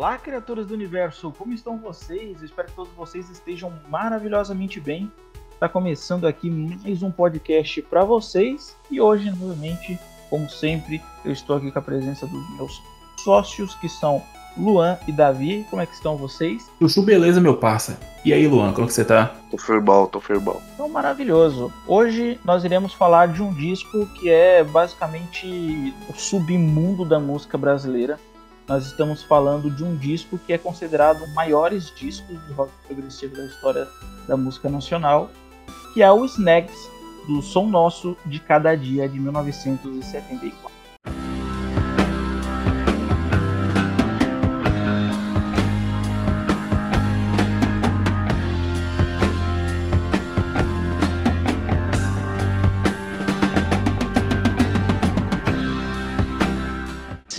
Olá, criaturas do universo, como estão vocês? espero que todos vocês estejam maravilhosamente bem. Está começando aqui mais um podcast para vocês e hoje, novamente, como sempre, eu estou aqui com a presença dos meus sócios que são Luan e Davi. Como é que estão vocês? Chuchu, beleza, meu parça. E aí, Luan, como que você tá? Tô firmão, tô firmão. Então, maravilhoso. Hoje nós iremos falar de um disco que é basicamente o submundo da música brasileira nós estamos falando de um disco que é considerado um maiores discos de rock progressivo da história da música nacional, que é o Snags, do Som Nosso de Cada Dia, de 1974.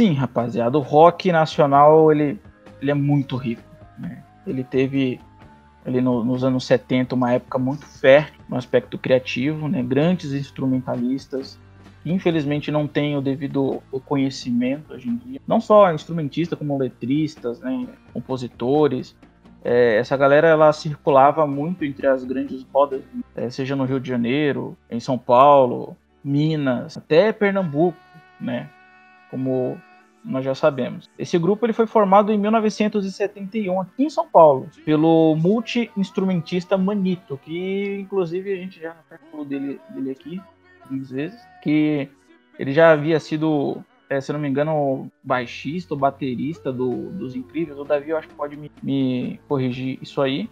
Sim, rapaziada, o rock nacional ele, ele é muito rico. Né? Ele teve ele no, nos anos 70 uma época muito fértil no aspecto criativo, né? grandes instrumentalistas infelizmente não têm o devido conhecimento hoje em dia. Não só instrumentistas, como letristas, né? compositores. É, essa galera ela circulava muito entre as grandes rodas, é, seja no Rio de Janeiro, em São Paulo, Minas, até Pernambuco, né? Como nós já sabemos. Esse grupo ele foi formado em 1971 aqui em São Paulo pelo multi-instrumentista Manito, que inclusive a gente já falou dele, dele aqui algumas vezes, que ele já havia sido, é, se não me engano, baixista ou baterista do, dos Incríveis. O Davi eu acho que pode me, me corrigir isso aí.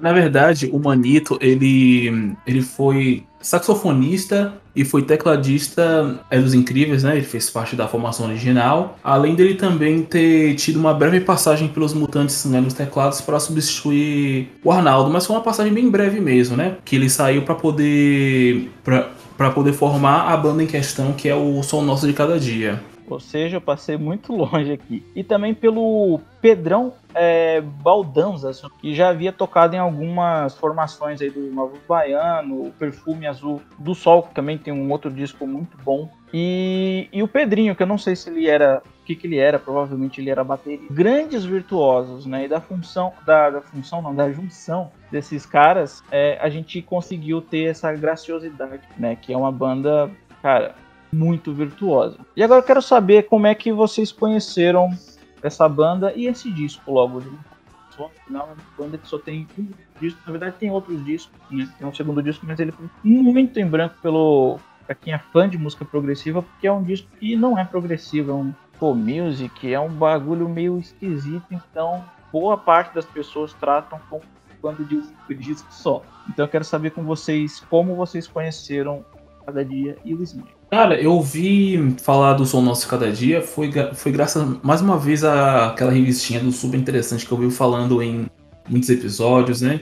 Na verdade, o Manito, ele, ele foi saxofonista e foi tecladista é dos Incríveis, né? Ele fez parte da formação original. Além dele também ter tido uma breve passagem pelos Mutantes né, nos teclados para substituir o Arnaldo, mas foi uma passagem bem breve mesmo, né? Que ele saiu para poder para poder formar a banda em questão, que é o Som Nosso de Cada Dia. Ou seja, eu passei muito longe aqui. E também pelo Pedrão é, Baldanza, que já havia tocado em algumas formações aí do Novo Baiano, o Perfume Azul do Sol, que também tem um outro disco muito bom. E, e o Pedrinho, que eu não sei se ele era. O que, que ele era, provavelmente ele era bateria. Grandes virtuosos, né? E da função, da, da função, não, da junção desses caras, é, a gente conseguiu ter essa graciosidade, né? Que é uma banda, cara, muito virtuosa. E agora eu quero saber como é que vocês conheceram essa banda e esse disco logo de Afinal, é uma banda que só tem um disco. Na verdade, tem outros discos, né? Tem um segundo disco, mas ele foi muito em branco pelo. Pra quem é fã de música progressiva, porque é um disco que não é progressivo, é um pop music, é um bagulho meio esquisito, então boa parte das pessoas tratam com banda de um disco só. Então eu quero saber com vocês como vocês conheceram cada dia e o Smith. Cara, eu ouvi falar do Som Nosso Cada Dia, foi, foi graças mais uma vez àquela revistinha do Super Interessante que eu vi falando em muitos episódios, né?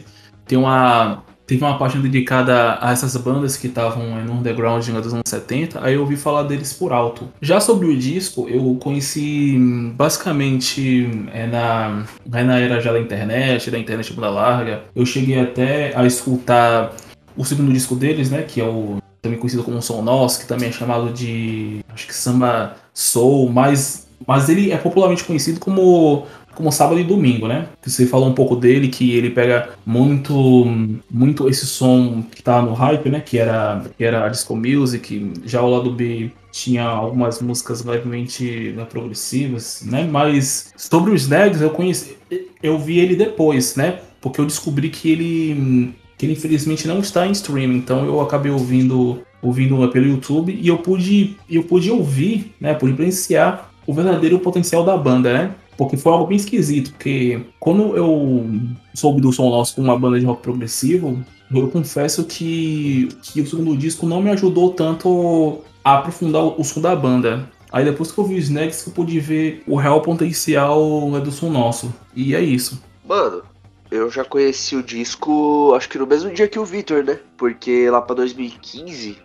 Tem uma. Teve uma página dedicada a essas bandas que estavam no underground dos anos 70, aí eu ouvi falar deles por alto. Já sobre o disco, eu conheci basicamente é, na, é na era já da internet, da internet banda larga. Eu cheguei até a escutar o segundo disco deles, né? Que é o também conhecido como Som Nosso, que também é chamado de, acho que samba soul, mas, mas ele é popularmente conhecido como como sábado e domingo, né? Você falou um pouco dele que ele pega muito muito esse som que tava no hype, né? Que era que era a disco music, já o lado B tinha algumas músicas levemente né, progressivas, né? Mas sobre os Snags eu conheci, eu vi ele depois, né? Porque eu descobri que ele que ele infelizmente não está em streaming, então eu acabei ouvindo ouvindo pelo YouTube e eu pude eu pude ouvir, né, pude presenciar o verdadeiro potencial da banda, né? Porque foi algo bem esquisito, porque quando eu soube do som nosso com uma banda de rock progressivo, eu confesso que, que o segundo disco não me ajudou tanto a aprofundar o som da banda. Aí depois que eu vi os Snags eu pude ver o real potencial né, do som nosso. E é isso. Mano, eu já conheci o disco, acho que no mesmo dia que o Victor, né? Porque lá pra 2015,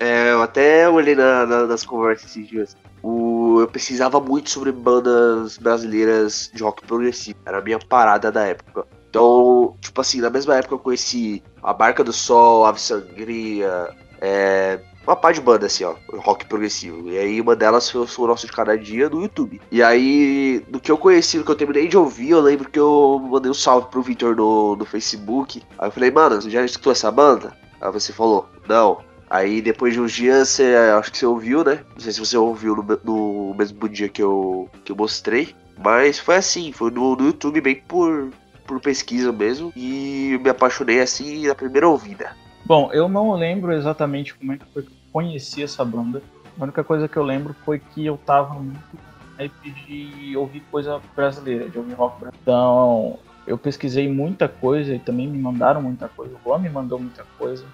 é, eu até olhei na, na, nas conversas esses dias. O, eu pesquisava muito sobre bandas brasileiras de rock progressivo. Era a minha parada da época. Então, tipo assim, na mesma época eu conheci A Barca do Sol, Ave Sangria, é, uma pá de banda, assim, ó, rock progressivo. E aí uma delas foi o Nosso de Cada Dia no YouTube. E aí, do que eu conheci, do que eu terminei de ouvir, eu lembro que eu mandei um salve pro Victor no, no Facebook. Aí eu falei, mano, você já escutou essa banda? Aí você falou, não. Aí depois de uns dias, você, acho que você ouviu, né? Não sei se você ouviu no, no mesmo dia que eu, que eu mostrei. Mas foi assim, foi no, no YouTube bem por, por pesquisa mesmo. E me apaixonei assim na primeira ouvida. Bom, eu não lembro exatamente como é que foi que conheci essa banda. A única coisa que eu lembro foi que eu tava muito hype de ouvir coisa brasileira, de ouvir rock brasileiro. Então, eu pesquisei muita coisa e também me mandaram muita coisa. O Juan me mandou muita coisa.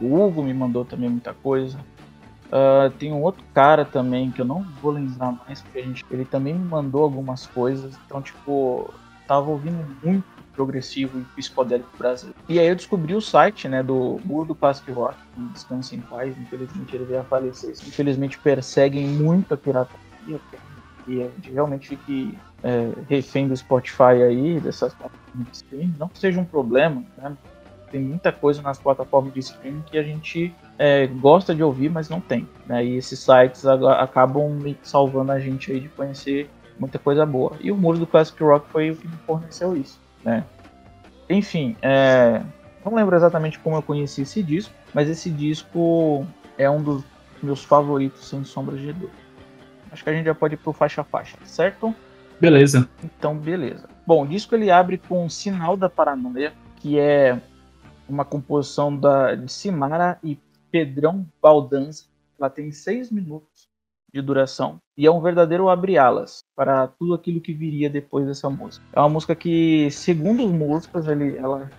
O Hugo me mandou também muita coisa. Uh, tem um outro cara também que eu não vou lembrar mais, porque a gente, ele também me mandou algumas coisas. Então, tipo, tava ouvindo muito progressivo e psicodélico brasileiro. E aí eu descobri o site, né, do Muro do Classic Rock, Descanse em Paz, infelizmente ele veio a falecer. Infelizmente perseguem muito a pirataria, e a gente realmente fique é, refém do Spotify aí, dessas plataformas de streaming. Não que seja um problema, né? Tem muita coisa nas plataformas de streaming que a gente é, gosta de ouvir, mas não tem. Né? E esses sites acabam salvando a gente aí de conhecer muita coisa boa. E o Muro do Classic Rock foi o que me forneceu isso. Né? Enfim, é, não lembro exatamente como eu conheci esse disco, mas esse disco é um dos meus favoritos, sem sombra de dúvida. Acho que a gente já pode ir pro faixa a faixa, certo? Beleza. Então, beleza. Bom, o disco ele abre com Sinal da Paranoia, que é uma composição da, de Simara e Pedrão Baldanza. Ela tem seis minutos de duração e é um verdadeiro abre-alas para tudo aquilo que viria depois dessa música. É uma música que, segundo os músicos, ele, ela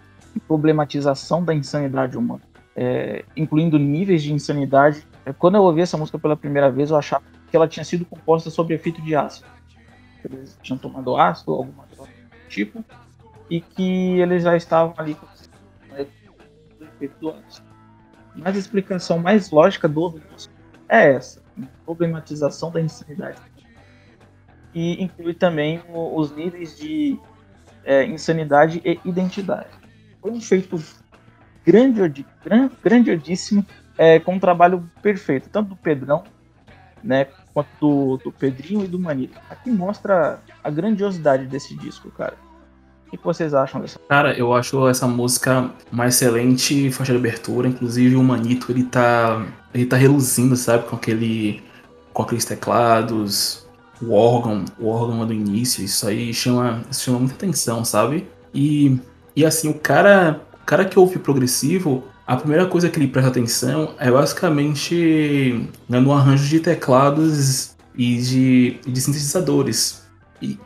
problematização da insanidade humana, é, incluindo níveis de insanidade. É, quando eu ouvi essa música pela primeira vez, eu achava que ela tinha sido composta sob efeito de ácido. Eles tinham tomado ácido, alguma coisa do tipo, e que eles já estavam ali com efeito do ácido. Mas a explicação mais lógica do é essa problematização da insanidade. E inclui também o, os níveis de é, insanidade e identidade. Foi um feito grandiodi, grandiodíssimo, é, com um trabalho perfeito, tanto do Pedrão, né, quanto do, do Pedrinho e do Manito. Aqui mostra a grandiosidade desse disco, cara. O que vocês acham dessa? Cara, eu acho essa música uma excelente faixa de abertura. Inclusive o Manito, ele tá. Ele tá reluzindo, sabe? Com aquele. Com aqueles teclados. O órgão, o órgão do início, isso aí chama, chama muita atenção, sabe? E, e assim, o cara, o cara que ouve progressivo, a primeira coisa que ele presta atenção é basicamente né, no arranjo de teclados e de, de sintetizadores. E,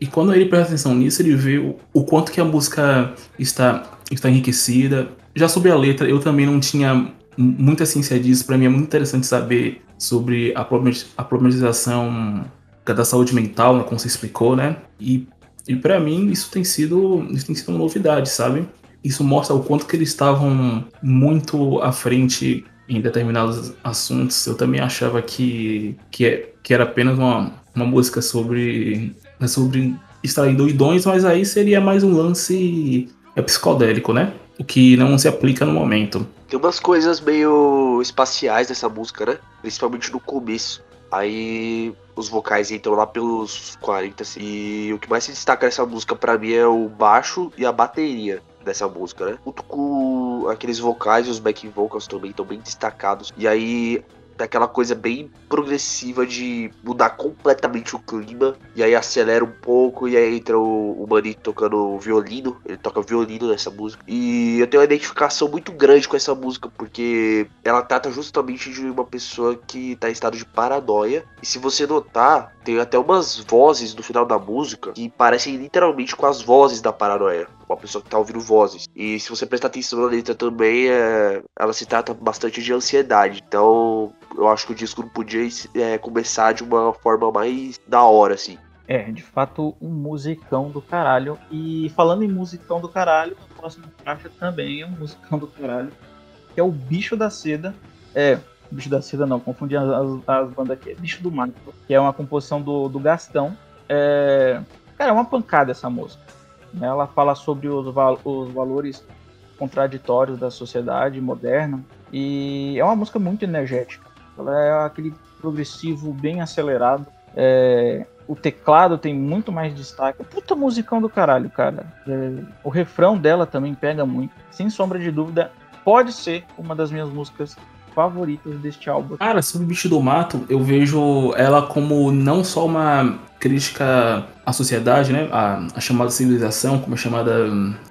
e quando ele presta atenção nisso, ele vê o, o quanto que a música está, está enriquecida. Já sobre a letra, eu também não tinha muita ciência disso. Para mim é muito interessante saber sobre a, problematização da saúde mental, né, como você explicou, né? E, e para mim isso tem sido isso tem sido uma novidade, sabe? Isso mostra o quanto que eles estavam muito à frente em determinados assuntos. Eu também achava que, que, é, que era apenas uma, uma música sobre sobre extrair doidões, mas aí seria mais um lance é, psicodélico, né? O que não se aplica no momento. Tem umas coisas meio espaciais nessa música, né? Principalmente no começo. Aí os vocais entram lá pelos 40. Assim. E o que mais se destaca nessa música para mim é o baixo e a bateria dessa música, né? Junto com aqueles vocais e os backing vocals também estão bem destacados. E aí daquela coisa bem progressiva de mudar completamente o clima. E aí acelera um pouco, e aí entra o, o Manito tocando violino. Ele toca violino nessa música. E eu tenho uma identificação muito grande com essa música, porque ela trata justamente de uma pessoa que tá em estado de paranoia. E se você notar, tem até umas vozes no final da música que parecem literalmente com as vozes da paranoia. Uma pessoa que tá ouvindo vozes. E se você prestar atenção na letra também, é, ela se trata bastante de ansiedade. Então, eu acho que o disco não podia é, começar de uma forma mais da hora, assim. É, de fato, um musicão do caralho. E falando em musicão do caralho, a próxima faixa também é um musicão do caralho. Que é o Bicho da Seda. É, Bicho da Seda não, confundi as, as, bandas aqui. É Bicho do Mato, que é uma composição do, do Gastão. É, cara, é uma pancada essa música. Ela fala sobre os, val os valores contraditórios da sociedade moderna. E é uma música muito energética. Ela é aquele progressivo bem acelerado. É, o teclado tem muito mais destaque. Puta musicão do caralho, cara. É, o refrão dela também pega muito. Sem sombra de dúvida, pode ser uma das minhas músicas favoritas deste álbum. Cara, sobre o Bicho do Mato, eu vejo ela como não só uma crítica à sociedade, né? A, a chamada civilização, como é chamada,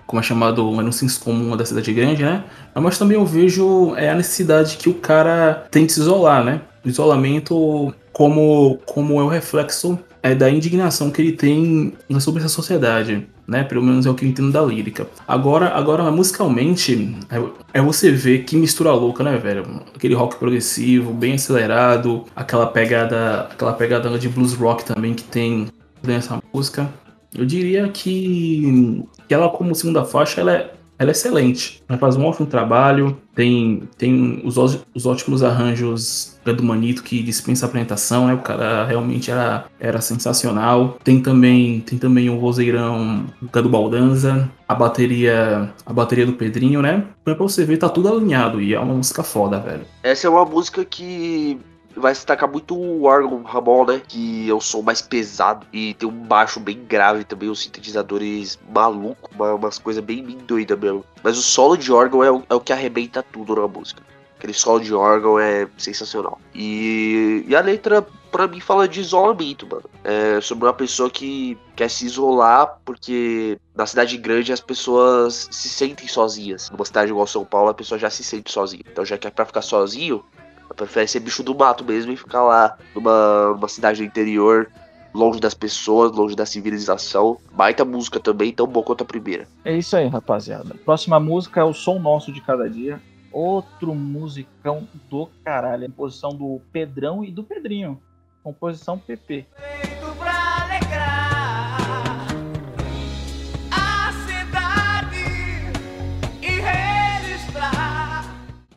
como é chamado o senso comum da cidade grande, né? Mas também eu vejo é, a necessidade que o cara tem de se isolar, né? O isolamento como, como é o reflexo é, da indignação que ele tem sobre essa sociedade, né? Pelo menos é o que eu entendo da lírica. Agora, agora musicalmente, é, é você ver que mistura louca, né, velho? Aquele rock progressivo, bem acelerado, aquela pegada, aquela pegada de blues rock também que tem nessa música. Eu diria que, que ela como segunda faixa, ela é ela é excelente. Ela faz um ótimo trabalho, tem, tem os, os ótimos arranjos do Manito que dispensa apresentação, né? O cara realmente era, era sensacional. Tem também tem também o vozeirão do Baldanza, a bateria a bateria do Pedrinho, né? Pra você ver, tá tudo alinhado e é uma música foda, velho. Essa é uma música que vai destacar muito o órgão Ramon, né? Que é o som mais pesado e tem um baixo bem grave também, os sintetizadores maluco, uma, umas coisas bem, bem doidas mesmo. Mas o solo de órgão é o, é o que arrebenta tudo na música. Aquele solo de órgão é sensacional. E, e a letra, pra mim, fala de isolamento, mano. É sobre uma pessoa que quer se isolar porque na cidade grande as pessoas se sentem sozinhas. Numa cidade igual São Paulo, a pessoa já se sente sozinha. Então já que é pra ficar sozinho, prefere ser bicho do mato mesmo e ficar lá numa, numa cidade do interior, longe das pessoas, longe da civilização. Baita música também, tão bom quanto a primeira. É isso aí, rapaziada. Próxima música é o Som Nosso de Cada Dia. Outro musicão do caralho. Composição do Pedrão e do Pedrinho. Composição PP.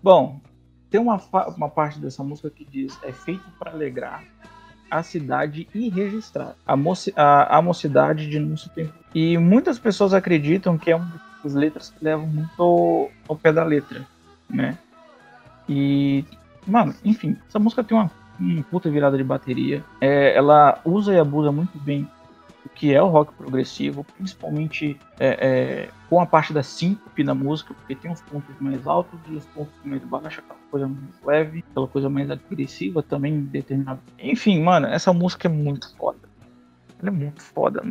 Bom, tem uma, uma parte dessa música que diz: é feito para alegrar a cidade e registrar a, moci a, a mocidade de nosso tempo. E muitas pessoas acreditam que é uma das letras que levam muito ao, ao pé da letra, né? E, mano, enfim, essa música tem uma, uma puta virada de bateria. É, ela usa e abusa muito bem que é o rock progressivo, principalmente é, é, com a parte da síncope na música, porque tem os pontos mais altos e os pontos mais baixos, aquela coisa mais leve, aquela coisa mais agressiva também determinada. Enfim, mano, essa música é muito foda. Ela é muito foda.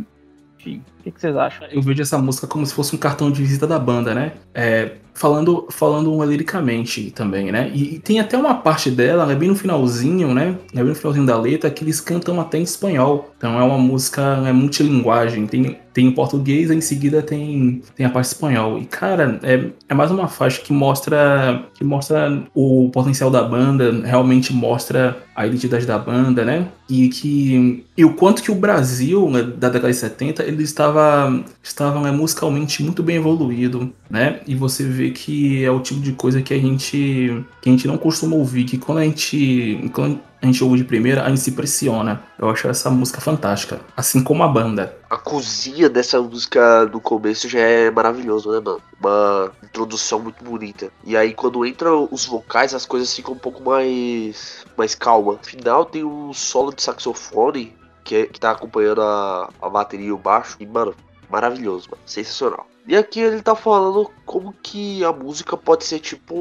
Enfim, o que, que, vocês acham? Eu vejo essa música como se fosse um cartão de visita da banda, né? É, falando, falando liricamente também, né? E, e, tem até uma parte dela, é bem no finalzinho, né? É bem no finalzinho da letra, que eles cantam até em espanhol. Então é uma música é multilinguagem. Tem, tem em português, em seguida tem, tem a parte espanhol. E, cara, é, é mais uma faixa que mostra, que mostra o potencial da banda, realmente mostra a identidade da banda, né? E que e o quanto que o Brasil, né, da década de 70, ele estava, estava né, musicalmente muito bem evoluído, né? E você vê que é o tipo de coisa que a gente que a gente não costuma ouvir, que quando a gente quando a gente ouve de primeira, a gente se pressiona. Eu acho essa música fantástica, assim como a banda. A cozinha dessa música do começo já é maravilhoso, né, mano? Uma introdução muito bonita. E aí quando entra os vocais, as coisas ficam um pouco mais mais calma. No final tem um solo de saxofone que, é, que tá acompanhando a, a bateria e o baixo. E, mano, maravilhoso, mano. Sensacional. E aqui ele tá falando como que a música pode ser tipo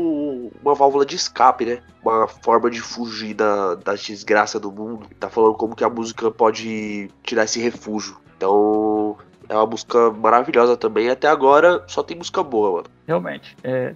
uma válvula de escape, né? Uma forma de fugir da, da desgraça do mundo. Tá falando como que a música pode tirar esse refúgio. Então é uma música maravilhosa também. Até agora só tem música boa, mano. Realmente. É,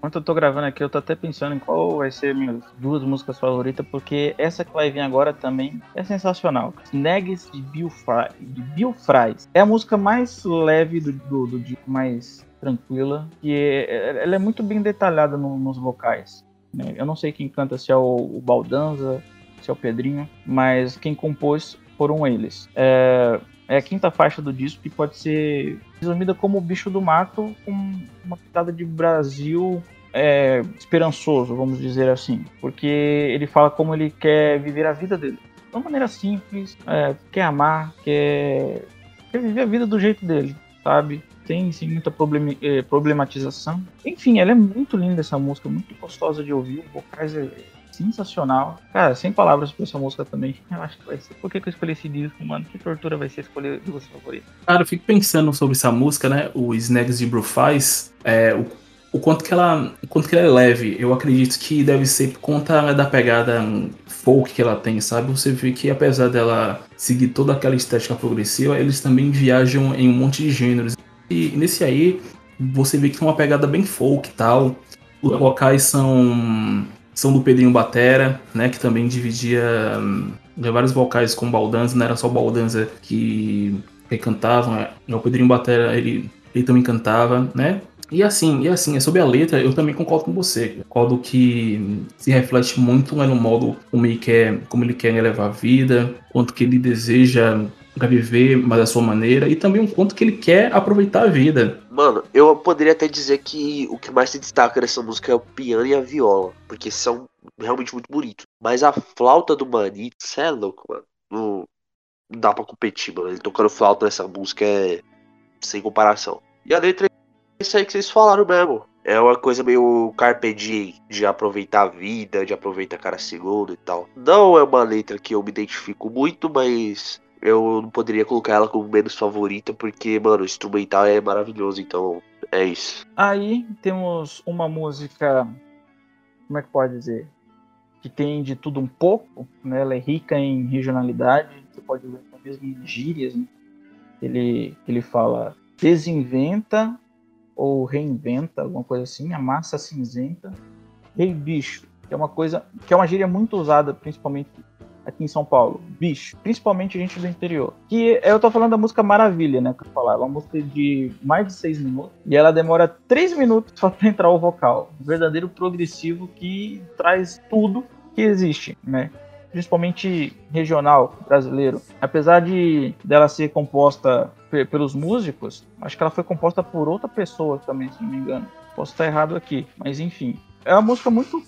Enquanto eu tô gravando aqui, eu tô até pensando em qual vai ser minhas duas músicas favoritas, porque essa que vai vir agora também é sensacional. Snags de Bill, Fry, de Bill Fries. É a música mais leve do, do, do disco, mais tranquila, e é, ela é muito bem detalhada no, nos vocais. Né? Eu não sei quem canta, se é o, o Baldanza, se é o Pedrinho, mas quem compôs foram eles. É, é a quinta faixa do disco que pode ser resumida como o bicho do mato com uma pitada de Brasil é, esperançoso, vamos dizer assim, porque ele fala como ele quer viver a vida dele de uma maneira simples, é, quer amar, quer, quer viver a vida do jeito dele, sabe? tem sim, muita problem, eh, problematização. Enfim, ela é muito linda essa música, muito gostosa de ouvir, vocais é sensacional. Cara, sem palavras pra essa música também. Eu acho que vai ser. Por que, que eu escolhi esse disco, mano? Que tortura vai ser escolher duas favoritas? Cara, eu fico pensando sobre essa música, né? O Snags de Bru faz. É, o, o quanto que ela. O quanto que ela é leve. Eu acredito que deve ser por conta da pegada folk que ela tem, sabe? Você vê que apesar dela seguir toda aquela estética progressiva, eles também viajam em um monte de gêneros. E nesse aí, você vê que tem uma pegada bem folk e tal. Os vocais são são do Pedrinho Batera, né, que também dividia hum, vários vocais com Baldanza, não era só Baldanza que, que cantavam, é, o Pedrinho Batera, ele, ele também cantava, né, e assim, e assim, é sobre a letra, eu também concordo com você. Concordo que se reflete muito né, no modo como ele quer, como ele quer levar a vida, quanto que ele deseja para viver, mas da sua maneira, e também um quanto que ele quer aproveitar a vida. Mano, eu poderia até dizer que o que mais se destaca nessa música é o piano e a viola, porque são realmente muito bonitos. Mas a flauta do Manito, cê é louco, mano. Não, não dá pra competir, mano. Ele tocando flauta nessa música é sem comparação. E a letra é isso aí que vocês falaram mesmo. É uma coisa meio carpe diem, de aproveitar a vida, de aproveitar cada segundo e tal. Não é uma letra que eu me identifico muito, mas eu não poderia colocar ela como menos favorita, porque, mano, o instrumental é maravilhoso, então é isso. Aí temos uma música, como é que pode dizer? Que tem de tudo um pouco, né? Ela é rica em regionalidade, você pode ver até mesmo em gírias, né? Ele, ele fala desinventa ou reinventa, alguma coisa assim, a massa cinzenta, rei bicho, que é uma coisa, que é uma gíria muito usada, principalmente aqui em São Paulo. Bicho. Principalmente gente do interior. Que eu tô falando da música Maravilha, né? Que eu falar. É uma música de mais de seis minutos. E ela demora três minutos só pra entrar o vocal. Um verdadeiro progressivo que traz tudo que existe, né? Principalmente regional brasileiro. Apesar de dela ser composta pelos músicos, acho que ela foi composta por outra pessoa também, se não me engano. Posso estar errado aqui, mas enfim. É uma música muito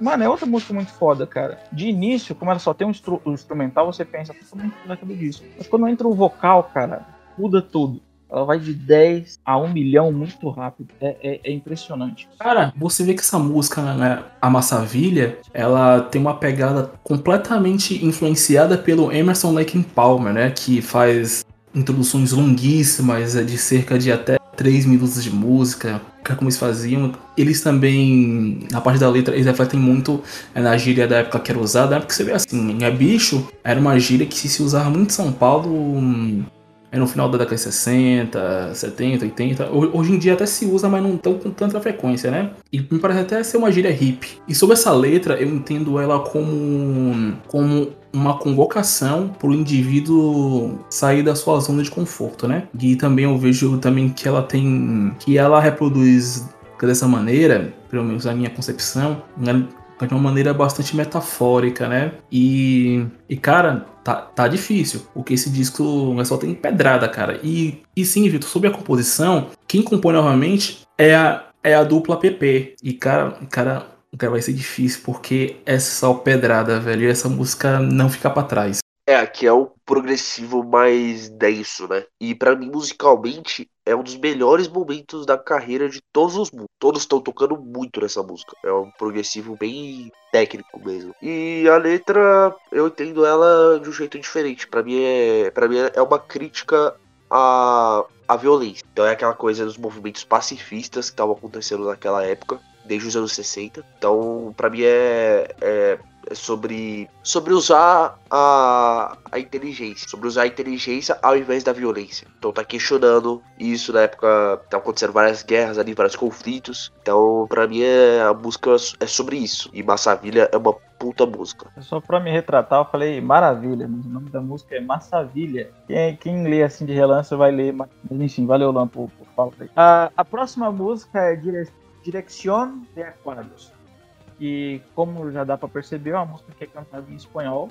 Mano, é outra música muito foda, cara. De início, como ela só tem um, instru um instrumental, você pensa totalmente naquilo disso. Mas quando entra o vocal, cara, muda tudo. Ela vai de 10 a 1 milhão muito rápido. É, é, é impressionante. Cara, você vê que essa música, né, A Massavilha, ela tem uma pegada completamente influenciada pelo Emerson Lake Palmer, né? Que faz introduções longuíssimas, é de cerca de até 3 minutos de música, como eles faziam. Eles também, na parte da letra, eles refletem muito é, na gíria da época que era usada. Na época que você vê assim, é bicho, era uma gíria que se usava muito em São Paulo hum, é no final da década de 60, 70, 80. Hoje em dia até se usa, mas não tão com tanta frequência, né? E me parece até ser uma gíria hip. E sobre essa letra, eu entendo ela como, como uma convocação para o indivíduo sair da sua zona de conforto, né? E também eu vejo também que ela tem, que ela reproduz dessa maneira, pelo menos na minha concepção, né? de uma maneira bastante metafórica, né? E, e cara, tá, tá difícil, porque esse disco só tem pedrada, cara. E, e sim, Vitor, sobre a composição, quem compõe novamente é a, é a dupla PP. E, cara, cara, cara, vai ser difícil, porque é só pedrada, velho. E essa música não fica para trás. É, aqui é o progressivo mais denso, né? E para mim, musicalmente, é um dos melhores momentos da carreira de todos os músicos. Todos estão tocando muito nessa música. É um progressivo bem técnico mesmo. E a letra, eu entendo ela de um jeito diferente. Para mim é, para mim é uma crítica à, à violência. Então é aquela coisa dos movimentos pacifistas que estavam acontecendo naquela época, desde os anos 60. Então, para mim é, é é sobre, sobre usar a, a inteligência, sobre usar a inteligência ao invés da violência. Então tá questionando isso na época, tá acontecendo várias guerras ali, vários conflitos. Então, pra mim, é, a música é sobre isso. E Massavilha é uma puta música. Só pra me retratar, eu falei Maravilha, mas o nome da música é Massavilha. Quem, quem lê assim de relance vai ler, mas enfim, valeu Lampo por falar aí. A, a próxima música é Dire Dirección de Aquarios que, como já dá para perceber, é uma música que é cantada em espanhol,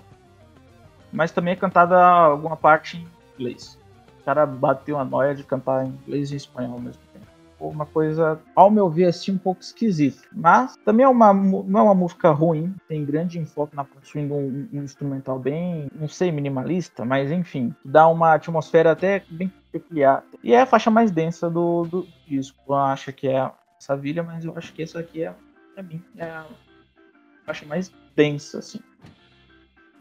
mas também é cantada alguma parte em inglês. O cara bateu a noia de cantar em inglês e espanhol ao mesmo tempo. Uma coisa, ao meu ver, assim, um pouco esquisita. Mas também é uma, não é uma música ruim, tem grande enfoque na possuindo um, um instrumental bem, não sei, minimalista, mas enfim, dá uma atmosfera até bem peculiar. E é a faixa mais densa do, do disco. Eu acho que é essa vilha, mas eu acho que essa aqui é, pra mim, é a faixa mais densa, assim.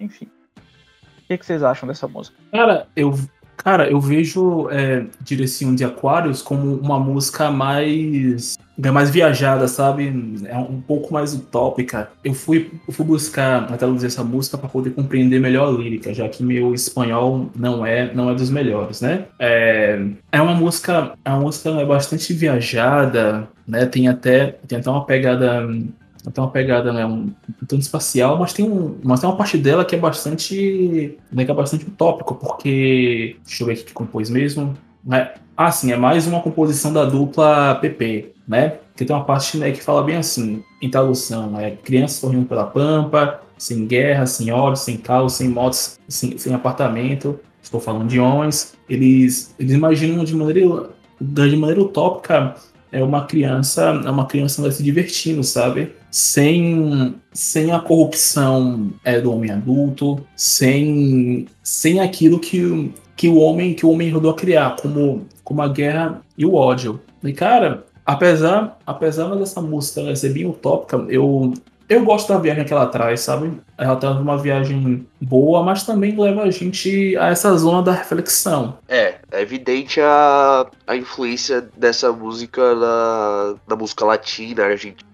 Enfim. O que, que vocês acham dessa música? Cara, eu, cara, eu vejo é, Direção de Aquários como uma música mais é mais viajada, sabe? É um pouco mais utópica. Eu fui, eu fui buscar na traduzir essa música para poder compreender melhor a lírica, já que meu espanhol não é não é dos melhores, né? É, é uma música, é uma música bastante viajada, né? Tem até tem até uma pegada tem uma pegada né, um, um tanto espacial, mas tem, um, mas tem uma parte dela que é bastante né, que é bastante utópico, porque deixa eu ver aqui que compôs mesmo. Né? Ah, sim, é mais uma composição da dupla PP, né? Que tem uma parte né, que fala bem assim, em tradução, é crianças correndo pela pampa, sem guerra, sem ódio, sem caos, sem motos, sem, sem apartamento. Estou falando de homens. Eles, eles imaginam de maneira, de maneira utópica é uma criança, é uma criança se divertindo, sabe? Sem, sem a corrupção é, do homem adulto, sem, sem aquilo que, que o homem que o homem ajudou a criar, como, como a guerra e o ódio. E cara, apesar, apesar dessa música ser bem utópica, eu, eu gosto da viagem que ela traz, sabe? Ela traz uma viagem boa, mas também leva a gente a essa zona da reflexão. É, é evidente a, a influência dessa música na, na música latina, argentina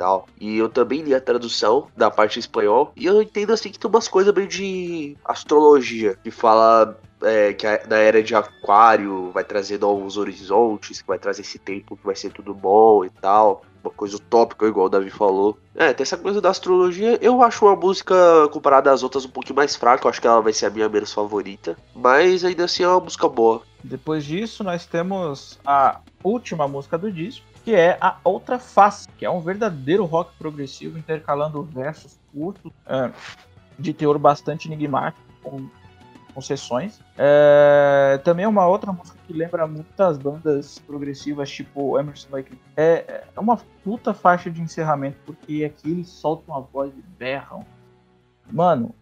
e eu também li a tradução da parte em espanhol. E eu entendo assim que tem umas coisas meio de astrologia, que fala é, que a, na era de Aquário vai trazer novos horizontes, que vai trazer esse tempo que vai ser tudo bom e tal. Uma coisa utópica, igual o Davi falou. É, tem essa coisa da astrologia. Eu acho uma música, comparada às outras, um pouquinho mais fraca. Eu acho que ela vai ser a minha menos favorita. Mas ainda assim é uma música boa. Depois disso, nós temos a última música do disco, que é a Outra Face, que é um verdadeiro rock progressivo, intercalando versos curtos, é, de teor bastante enigmático, com concessões. É, também é uma outra música que lembra muitas bandas progressivas, tipo Emerson Lake. É, é uma puta faixa de encerramento, porque aqui eles soltam uma voz e berram. Mano,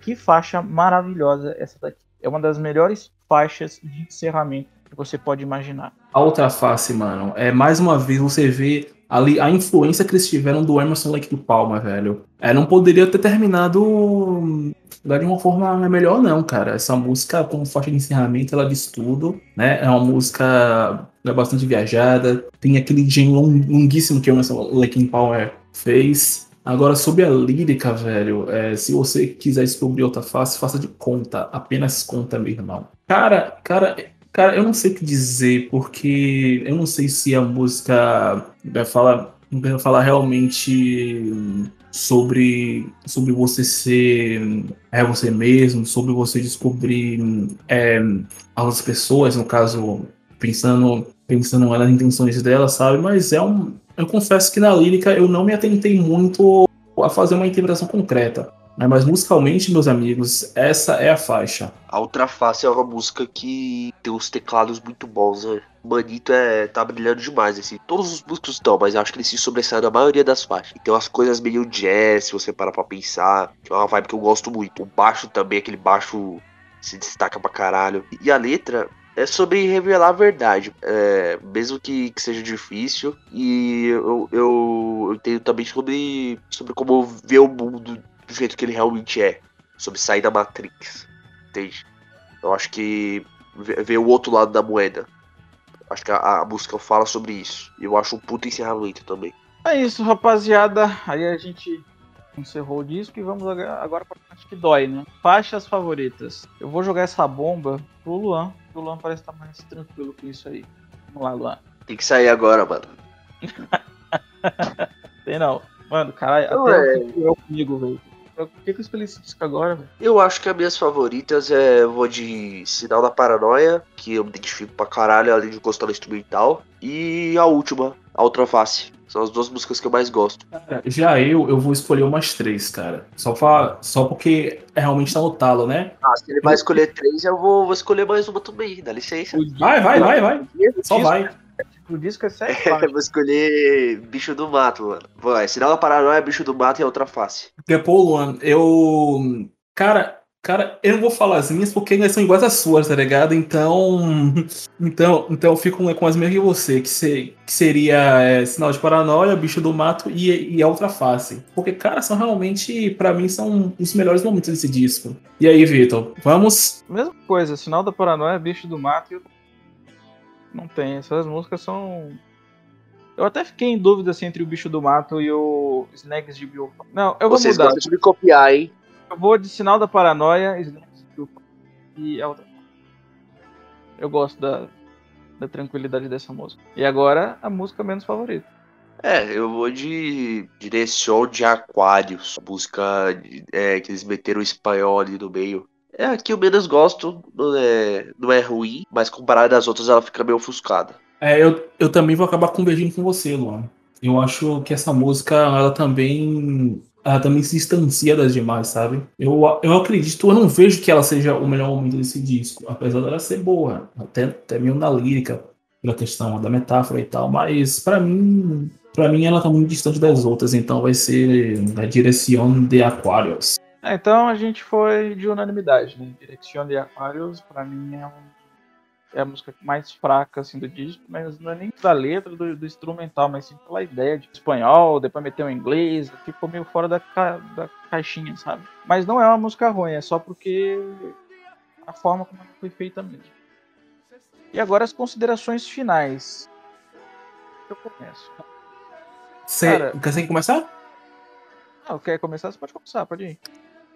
que faixa maravilhosa essa daqui. É uma das melhores faixas de encerramento que você pode imaginar. A outra face, mano, é mais uma vez você vê ali a influência que eles tiveram do Emerson Lake do Palma, velho. É, não poderia ter terminado de uma forma melhor, não, cara. Essa música, como faixa de encerramento, ela diz tudo, né? É uma música é bastante viajada. Tem aquele gen longuíssimo que o Lake Palmer fez. Agora, sobre a lírica, velho, é, se você quiser descobrir outra face, faça de conta. Apenas conta, meu irmão. Cara, cara, cara, eu não sei o que dizer, porque eu não sei se a música vai falar, vai falar realmente sobre, sobre você ser é você mesmo, sobre você descobrir é, as pessoas, no caso, pensando, pensando nas intenções dela, sabe? Mas é um, eu confesso que na lírica eu não me atentei muito a fazer uma interpretação concreta. Mas musicalmente, meus amigos, essa é a faixa. A Outra Face é uma música que tem uns teclados muito bons, né? Manito é, tá brilhando demais, assim. Todos os músicos estão, mas acho que ele se sobressai na maioria das faixas. E tem umas coisas meio jazz, se você parar pra pensar. É uma vibe que eu gosto muito. O baixo também, aquele baixo se destaca pra caralho. E a letra, é sobre revelar a verdade, é, mesmo que, que, seja difícil. E eu, eu, eu entendo também sobre, sobre como ver o mundo do jeito que ele realmente é, sobre sair da Matrix, entende? Eu acho que ver o outro lado da moeda. Acho que a, a música fala sobre isso. E eu acho um puto encerramento também. É isso, rapaziada. Aí a gente encerrou o disco e vamos agora para a parte que dói, né? Faixas favoritas. Eu vou jogar essa bomba pro Luan o Luan parece estar mais tranquilo com isso aí. Vamos lá, Luan. Tem que sair agora, mano. Tem não. Mano, caralho, até é... eu comigo, velho. Por que, que eu escolhi esse disco agora, velho? Eu acho que as minhas favoritas é. Vou de Sinal da Paranoia, que eu me identifico pra caralho, além de gostar do instrumental. E a última, A Outra Face. São as duas músicas que eu mais gosto. Já eu, eu vou escolher umas três, cara. Só, pra, só porque é realmente tá no talo, né? Ah, se ele vai escolher três, eu vou, vou escolher mais uma também, dá licença. Vai, vai, vai, vai. Só vai. O disco é sério. eu vou escolher Bicho do Mato, mano. Vai, Sinal da Paranoia, Bicho do Mato e a outra face. Pô, Luan, eu. Cara, Cara, eu não vou falar as minhas porque elas são iguais às suas, tá ligado? Então. Então, então eu fico com as mesmas que você, que, se, que seria é, Sinal de Paranoia, Bicho do Mato e, e a Outra Face. Porque, cara, são realmente, para mim, são os melhores momentos desse disco. E aí, Vitor, vamos. Mesma coisa, Sinal da Paranoia, Bicho do Mato e. Não tem, essas músicas são. Eu até fiquei em dúvida assim, entre o Bicho do Mato e o Snags de Bill. Não, eu vou Vocês mudar. de me copiar, hein? Eu vou de Sinal da Paranoia, Snags de Bill e a outra. Eu gosto da, da tranquilidade dessa música. E agora, a música menos favorita. É, eu vou de Direção de Aquários, música é, que eles meteram o espanhol ali no meio. É a que eu menos gosto, não é, não é ruim, mas comparada às outras ela fica meio ofuscada. É, eu, eu também vou acabar convergindo com você, Luan. Eu acho que essa música, ela também. Ela também se distancia das demais, sabe? Eu, eu acredito, eu não vejo que ela seja o melhor momento desse disco, apesar dela ser boa, até, até meio na lírica, pela questão da metáfora e tal, mas pra mim, para mim ela tá muito distante das outras, então vai ser a direção de Aquarius. É, então a gente foi de unanimidade, né? Direction de Aquarius, pra mim, é, um- é a música mais fraca assim, do disco, mas não é nem da letra, do, do instrumental, mas sim pela ideia de espanhol, depois meter um inglês, ficou meio fora da, ca- da caixinha, sabe? Mas não é uma música ruim, é só porque a forma como ela foi feita mesmo. E agora as considerações finais. Eu começo. Você Cara- consegue começar? Ah, quer começar? Você pode começar, pode ir.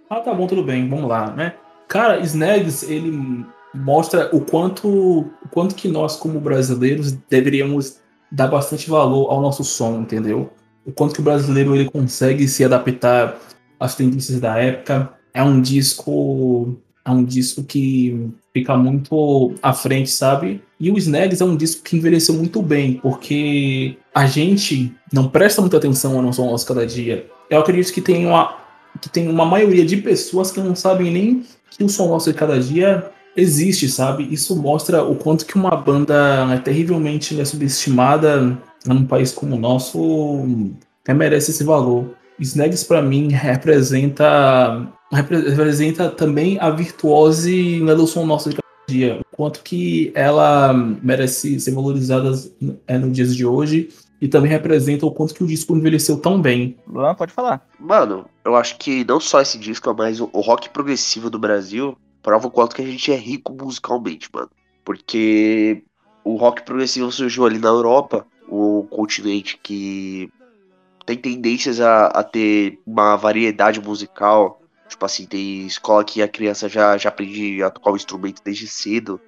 Ah, tá bom, tudo bem, vamos lá, né? Cara, Snags, ele mostra o quanto, o quanto que nós, como brasileiros, deveríamos dar bastante valor ao nosso som, entendeu? O quanto que o brasileiro ele consegue se adaptar às tendências da época. É um disco, é um disco que fica muito à frente, sabe? E o Snags é um disco que envelheceu muito bem, porque a gente não presta muita atenção ao nosso nosso cada dia. Eu acredito que tem uma que tem uma maioria de pessoas que não sabem nem que o som nosso de cada dia existe, sabe? Isso mostra o quanto que uma banda é terrivelmente né, subestimada num país como o nosso né, merece esse valor. Snags para mim representa repre- representa também a virtuose né, do som nosso de cada dia, o quanto que ela merece ser valorizada é, nos dias de hoje e também representa o quanto que o disco envelheceu tão bem. Luan, pode falar. Mano, eu acho que não só esse disco, mas o, rock progressivo do Brasil prova o quanto que a gente é rico musicalmente, mano. Porque o rock progressivo surgiu ali na Europa, o continente que tem tendências a, a ter uma variedade musical. Tipo assim, tem escola que a criança já, já aprende a tocar o instrumento desde cedo.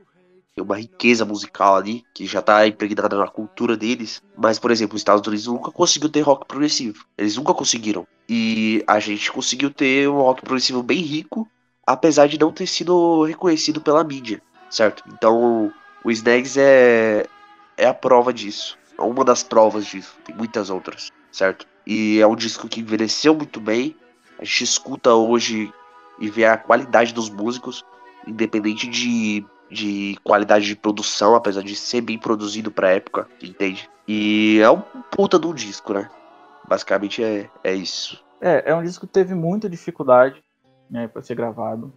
Tem uma riqueza musical ali, que já tá impregnada na cultura deles. Mas, por exemplo, os Estados Unidos nunca conseguiu ter rock progressivo. Eles nunca conseguiram. E a gente conseguiu ter um rock progressivo bem rico, apesar de não ter sido reconhecido pela mídia, certo? Então, o Snags é, é a prova disso. É uma das provas disso. Tem muitas outras, certo? E é um disco que envelheceu muito bem. A gente escuta hoje e vê a qualidade dos músicos, independente de, de qualidade de produção, apesar de ser bem produzido pra época, entende? E é um puta um disco, né? Basicamente é, é isso. É, é um disco que teve muita dificuldade né, para ser gravado.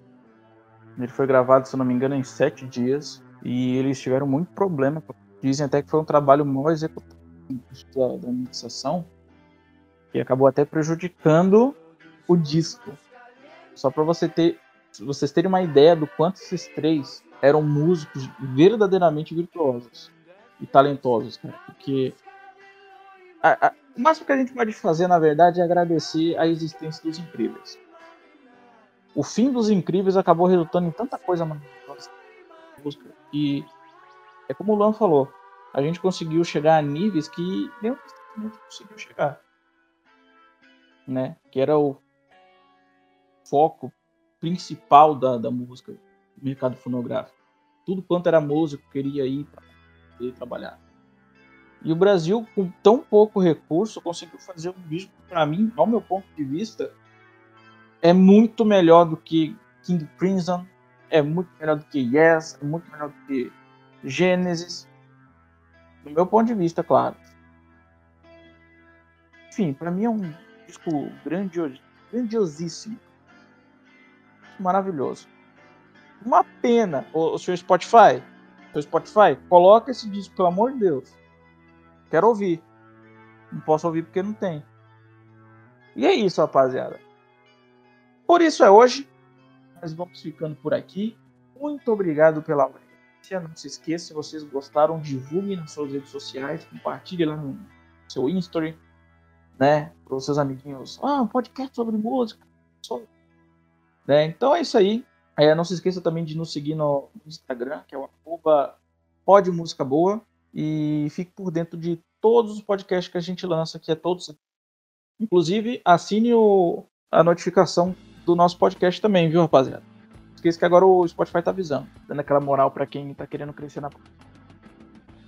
Ele foi gravado, se não me engano, em sete dias. E eles tiveram muito problema. Dizem até que foi um trabalho mal executado da, da mixação. Que acabou até prejudicando o disco. Só para você ter, vocês terem uma ideia do quanto esses três eram músicos verdadeiramente virtuosos e talentosos, cara. Porque a- a- o máximo que a gente pode fazer, na verdade, é agradecer a existência dos incríveis. O fim dos incríveis acabou resultando em tanta coisa maravilhosa que é como o Luan falou, a gente conseguiu chegar a níveis que nenhum instrumento conseguiu chegar, né? Que era o foco principal da, da música, mercado fonográfico. Tudo quanto era músico queria ir poder trabalhar. E o Brasil, com tão pouco recurso, conseguiu fazer um disco que, para mim, ao meu ponto de vista, é muito melhor do que King Crimson, é muito melhor do que Yes, é muito melhor do que Genesis. Do meu ponto de vista, claro. Enfim, para mim é um disco grandios, grandiosíssimo. maravilhoso. Uma pena, o, o seu Spotify, seu Spotify, coloca esse disco, pelo amor de Deus. Quero ouvir. Não posso ouvir porque não tem. E é isso, rapaziada. Por isso é hoje. Nós vamos ficando por aqui. Muito obrigado pela audiência. Não se esqueça, se vocês gostaram, divulguem nas suas redes sociais, compartilhe lá no seu Instagram, né? Para os seus amiguinhos. Ah, um podcast sobre música. Né? Então é isso aí. É, não se esqueça também de nos seguir no Instagram, que é o arroba Boa. E fique por dentro de todos os podcasts que a gente lança, que é todos. Inclusive, assine o, a notificação do nosso podcast também, viu, rapaziada? Esqueça que agora o Spotify tá avisando, dando aquela moral para quem tá querendo crescer na.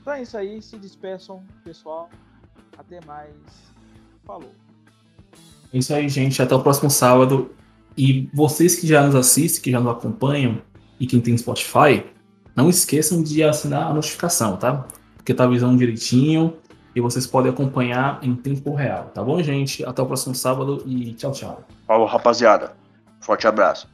Então é isso aí, se despeçam, pessoal. Até mais. Falou. É isso aí, gente. Até o próximo sábado. E vocês que já nos assistem, que já nos acompanham e quem tem Spotify, não esqueçam de assinar a notificação, tá? Porque tá avisando direitinho e vocês podem acompanhar em tempo real, tá bom, gente? Até o próximo sábado e tchau, tchau. Falou, rapaziada. Forte abraço.